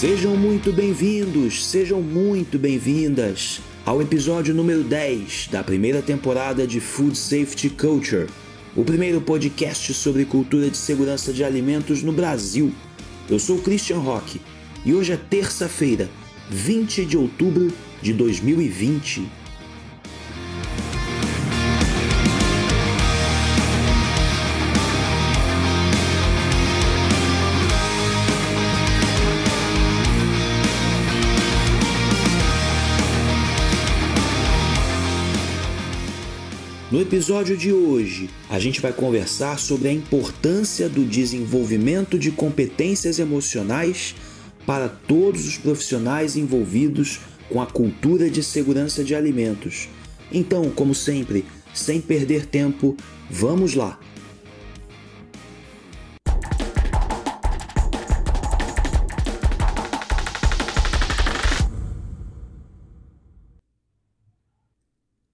Sejam muito bem-vindos, sejam muito bem-vindas ao episódio número 10 da primeira temporada de Food Safety Culture, o primeiro podcast sobre cultura de segurança de alimentos no Brasil. Eu sou Christian Rock e hoje é terça-feira, 20 de outubro de 2020. No episódio de hoje, a gente vai conversar sobre a importância do desenvolvimento de competências emocionais para todos os profissionais envolvidos com a cultura de segurança de alimentos. Então, como sempre, sem perder tempo, vamos lá!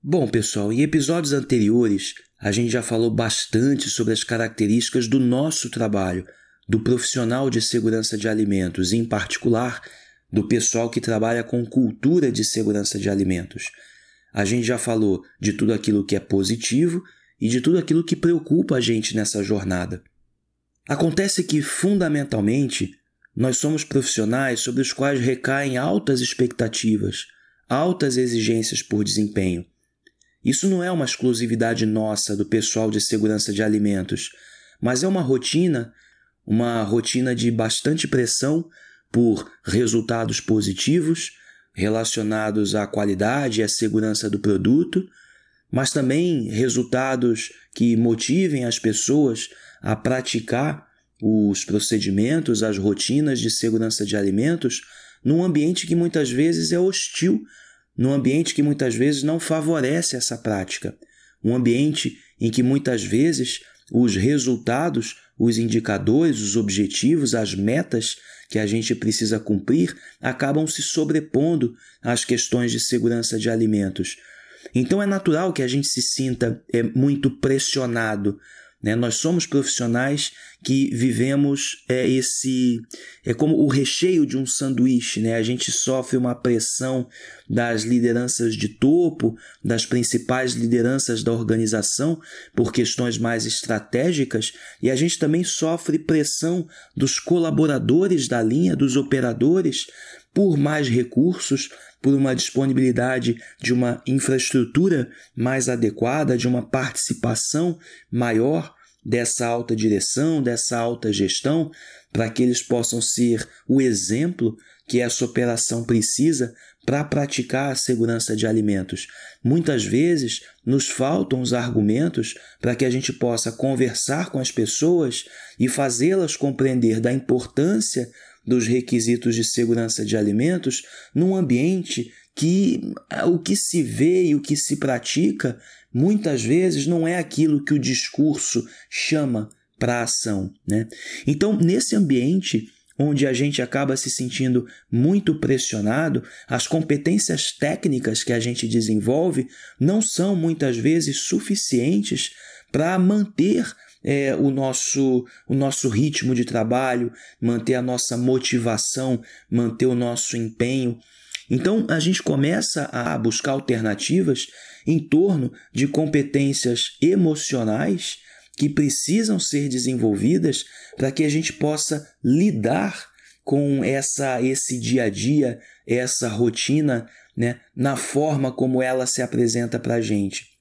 Bom, pessoal, em episódios anteriores a gente já falou bastante sobre as características do nosso trabalho, do profissional de segurança de alimentos, em particular do pessoal que trabalha com cultura de segurança de alimentos. A gente já falou de tudo aquilo que é positivo e de tudo aquilo que preocupa a gente nessa jornada. Acontece que, fundamentalmente, nós somos profissionais sobre os quais recaem altas expectativas, altas exigências por desempenho. Isso não é uma exclusividade nossa do pessoal de segurança de alimentos, mas é uma rotina, uma rotina de bastante pressão por resultados positivos relacionados à qualidade e à segurança do produto, mas também resultados que motivem as pessoas a praticar os procedimentos, as rotinas de segurança de alimentos num ambiente que muitas vezes é hostil num ambiente que muitas vezes não favorece essa prática, um ambiente em que muitas vezes os resultados, os indicadores, os objetivos, as metas que a gente precisa cumprir acabam se sobrepondo às questões de segurança de alimentos. Então é natural que a gente se sinta é, muito pressionado né? Nós somos profissionais que vivemos é, esse. É como o recheio de um sanduíche. Né? A gente sofre uma pressão das lideranças de topo, das principais lideranças da organização, por questões mais estratégicas, e a gente também sofre pressão dos colaboradores da linha, dos operadores, por mais recursos, por uma disponibilidade de uma infraestrutura mais adequada, de uma participação maior dessa alta direção, dessa alta gestão, para que eles possam ser o exemplo que essa operação precisa para praticar a segurança de alimentos. Muitas vezes nos faltam os argumentos para que a gente possa conversar com as pessoas e fazê-las compreender da importância dos requisitos de segurança de alimentos num ambiente que o que se vê e o que se pratica muitas vezes não é aquilo que o discurso chama para a ação. Né? Então, nesse ambiente onde a gente acaba se sentindo muito pressionado, as competências técnicas que a gente desenvolve não são muitas vezes suficientes para manter é, o, nosso, o nosso ritmo de trabalho, manter a nossa motivação, manter o nosso empenho. Então a gente começa a buscar alternativas em torno de competências emocionais que precisam ser desenvolvidas para que a gente possa lidar com essa esse dia a dia, essa rotina, né, na forma como ela se apresenta para a gente.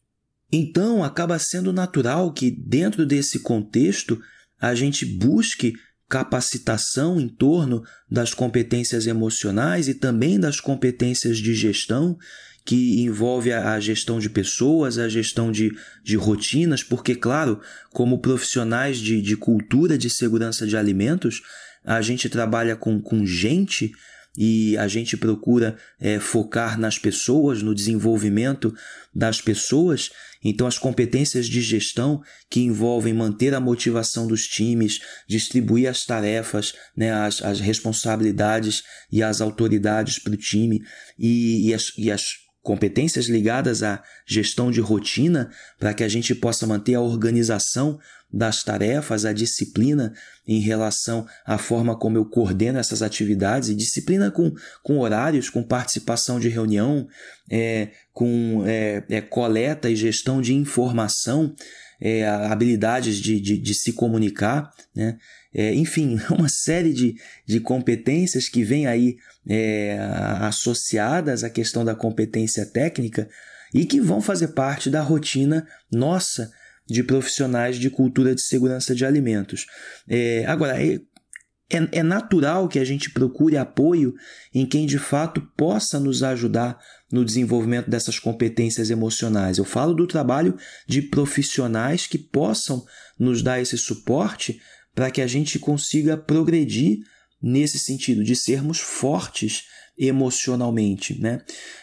Então acaba sendo natural que dentro desse contexto a gente busque capacitação em torno das competências emocionais e também das competências de gestão, que envolve a gestão de pessoas, a gestão de, de rotinas, porque, claro, como profissionais de, de cultura de segurança de alimentos, a gente trabalha com, com gente e a gente procura é, focar nas pessoas, no desenvolvimento das pessoas. Então, as competências de gestão que envolvem manter a motivação dos times, distribuir as tarefas, né, as, as responsabilidades e as autoridades para o time e, e, as, e as competências ligadas à gestão de rotina para que a gente possa manter a organização das tarefas, a disciplina em relação à forma como eu coordeno essas atividades, e disciplina com, com horários, com participação de reunião, é, com é, é, coleta e gestão de informação, é, habilidades de, de, de, se comunicar, né? É, enfim, uma série de, de competências que vêm aí é, associadas à questão da competência técnica e que vão fazer parte da rotina nossa de profissionais de cultura de segurança de alimentos. É, agora, é, é, é, natural que a gente procure apoio em quem de fato possa nos ajudar no desenvolvimento dessas competências emocionais. Eu falo do trabalho de profissionais que possam nos dar esse suporte para que a gente consiga progredir nesse sentido de sermos fortes emocionalmente. Né?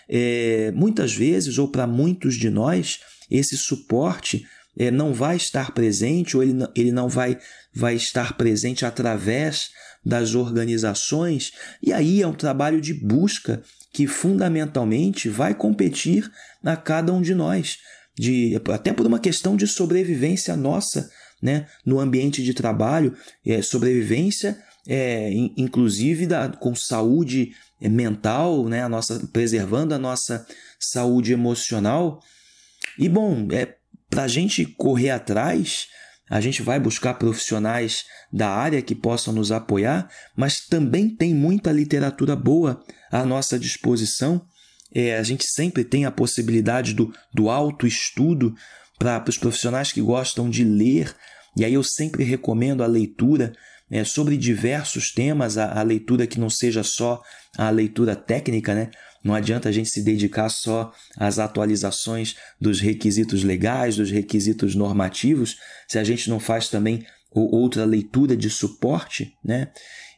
É, muitas vezes, ou para muitos de nós, esse suporte é, não vai estar presente ou ele não, ele não vai, vai estar presente através das organizações, e aí é um trabalho de busca que fundamentalmente vai competir a cada um de nós, de, até por uma questão de sobrevivência nossa né, no ambiente de trabalho, é, sobrevivência é, inclusive da, com saúde mental, né, a nossa, preservando a nossa saúde emocional. E bom, é, para a gente correr atrás, a gente vai buscar profissionais da área que possam nos apoiar, mas também tem muita literatura boa à nossa disposição. É, a gente sempre tem a possibilidade do, do autoestudo para os profissionais que gostam de ler, e aí eu sempre recomendo a leitura é, sobre diversos temas, a, a leitura que não seja só a leitura técnica, né? Não adianta a gente se dedicar só às atualizações dos requisitos legais, dos requisitos normativos, se a gente não faz também outra leitura de suporte, né?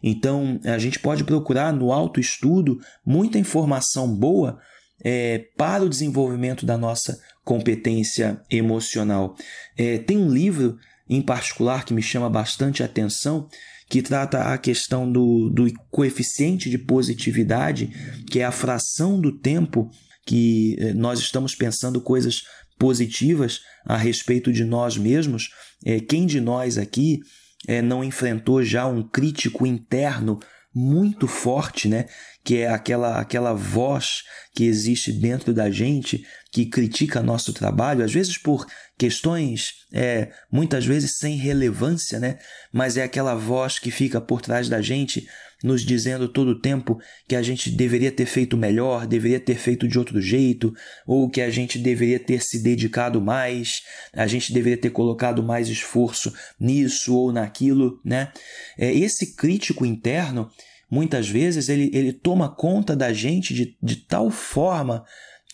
Então a gente pode procurar no autoestudo muita informação boa é, para o desenvolvimento da nossa competência emocional. É, tem um livro em particular que me chama bastante atenção que trata a questão do, do coeficiente de positividade, que é a fração do tempo que eh, nós estamos pensando coisas positivas a respeito de nós mesmos. É, quem de nós aqui é, não enfrentou já um crítico interno muito forte, né? Que é aquela, aquela voz que existe dentro da gente que critica nosso trabalho, às vezes por questões, é, muitas vezes sem relevância, né? Mas é aquela voz que fica por trás da gente, nos dizendo todo o tempo que a gente deveria ter feito melhor, deveria ter feito de outro jeito, ou que a gente deveria ter se dedicado mais, a gente deveria ter colocado mais esforço nisso ou naquilo, né? É, esse crítico interno, muitas vezes, ele, ele toma conta da gente de, de tal forma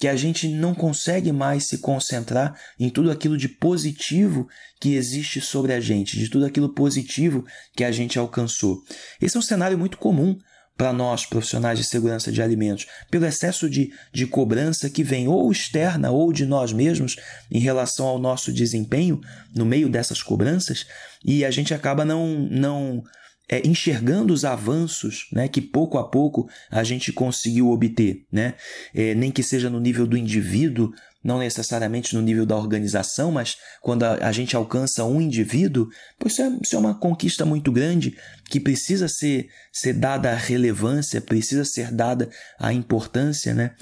que a gente não consegue mais se concentrar em tudo aquilo de positivo que existe sobre a gente, de tudo aquilo positivo que a gente alcançou. Esse é um cenário muito comum para nós, profissionais de segurança de alimentos, pelo excesso de, de cobrança que vem ou externa ou de nós mesmos em relação ao nosso desempenho no meio dessas cobranças, e a gente acaba não, não é, enxergando os avanços né, que pouco a pouco a gente conseguiu obter, né? É, nem que seja no nível do indivíduo, não necessariamente no nível da organização, mas quando a, a gente alcança um indivíduo, pois isso é, isso é, uma conquista muito grande que precisa ser, ser dada a relevância, precisa ser dada a importância, né?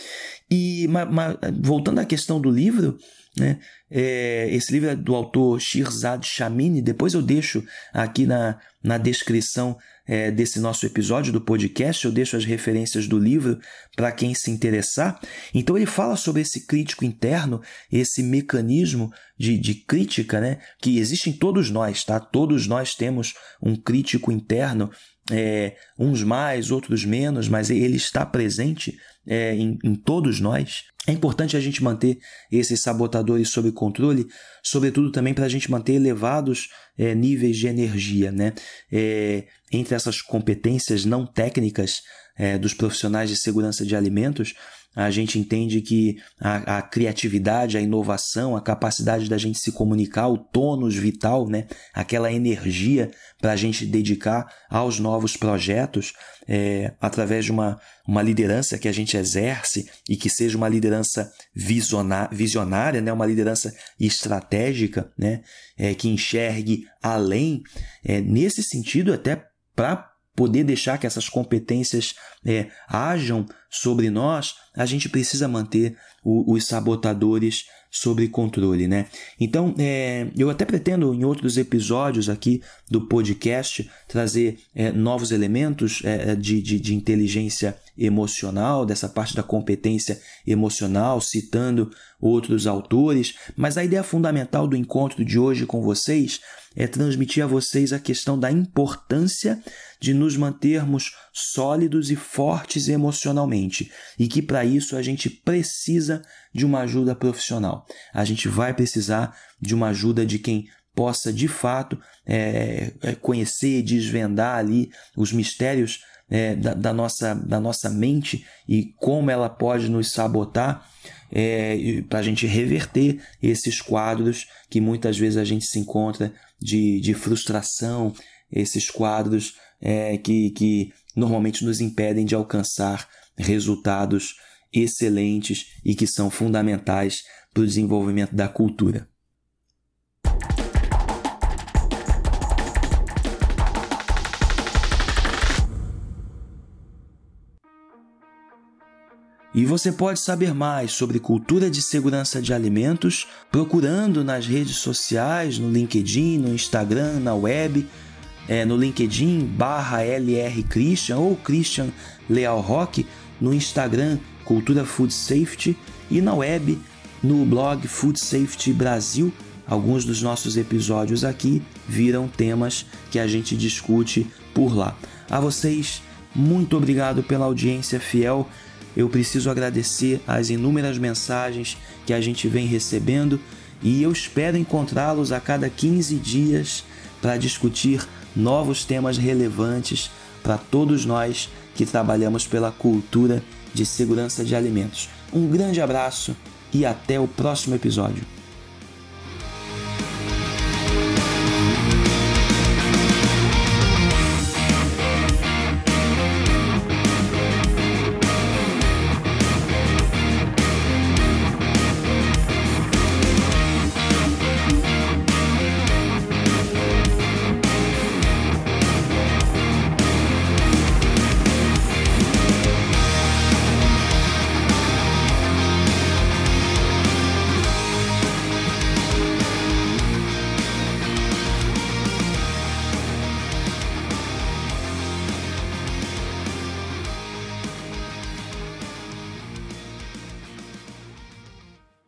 E ma, ma, voltando à questão do livro, né? É, esse livro é do autor Shirzad Shamini. Depois eu deixo aqui na, na descrição é, desse nosso episódio do podcast, eu deixo as referências do livro para quem se interessar. Então ele fala sobre esse crítico interno, esse mecanismo de, de crítica né, que existe em todos nós. Tá? Todos nós temos um crítico interno é, uns mais, outros menos, mas ele está presente é, em, em, todos nós. É importante a gente manter esses sabotadores sob controle, sobretudo também para a gente manter elevados é, níveis de energia. Né? É, entre essas competências não técnicas é, dos profissionais de segurança de alimentos, a gente entende que a, a, criatividade, a inovação, a capacidade da gente se comunicar, o tônus vital, né? aquela energia para a gente dedicar aos novos projetos, é, através de uma, uma liderança que a gente exerce e que seja uma liderança visionária, né? uma liderança estratégica, né? É, que enxergue além, é, nesse sentido, até para poder deixar que essas competências é, ajam sobre nós, a gente precisa manter o, os sabotadores sob controle, né? Então, é, eu até pretendo em outros episódios aqui do podcast trazer é, novos elementos é, de, de, de inteligência emocional, dessa parte da competência emocional, citando outros autores, mas a ideia fundamental do encontro de hoje com vocês é transmitir a vocês a questão da importância de nos mantermos sólidos e fortes emocionalmente e que para isso a gente precisa de uma ajuda profissional. A gente vai precisar de uma ajuda de quem possa de fato é, é conhecer, desvendar ali os mistérios é, da, da, nossa, da nossa mente e como ela pode nos sabotar é, para a gente reverter esses quadros que muitas vezes a gente se encontra de, de frustração, esses quadros é, que, que normalmente nos impedem de alcançar resultados excelentes e que são fundamentais para o desenvolvimento da cultura. E você pode saber mais sobre cultura de segurança de alimentos procurando nas redes sociais, no LinkedIn, no Instagram, na web, é, no LinkedIn barra LR Christian ou Christian Leal Rock, no Instagram Cultura Food Safety e na web no blog Food Safety Brasil. Alguns dos nossos episódios aqui viram temas que a gente discute por lá. A vocês, muito obrigado pela audiência fiel eu preciso agradecer as inúmeras mensagens que a gente vem recebendo e eu espero encontrá-los a cada 15 dias para discutir novos temas relevantes para todos nós que trabalhamos pela cultura de segurança de alimentos. Um grande abraço e até o próximo episódio.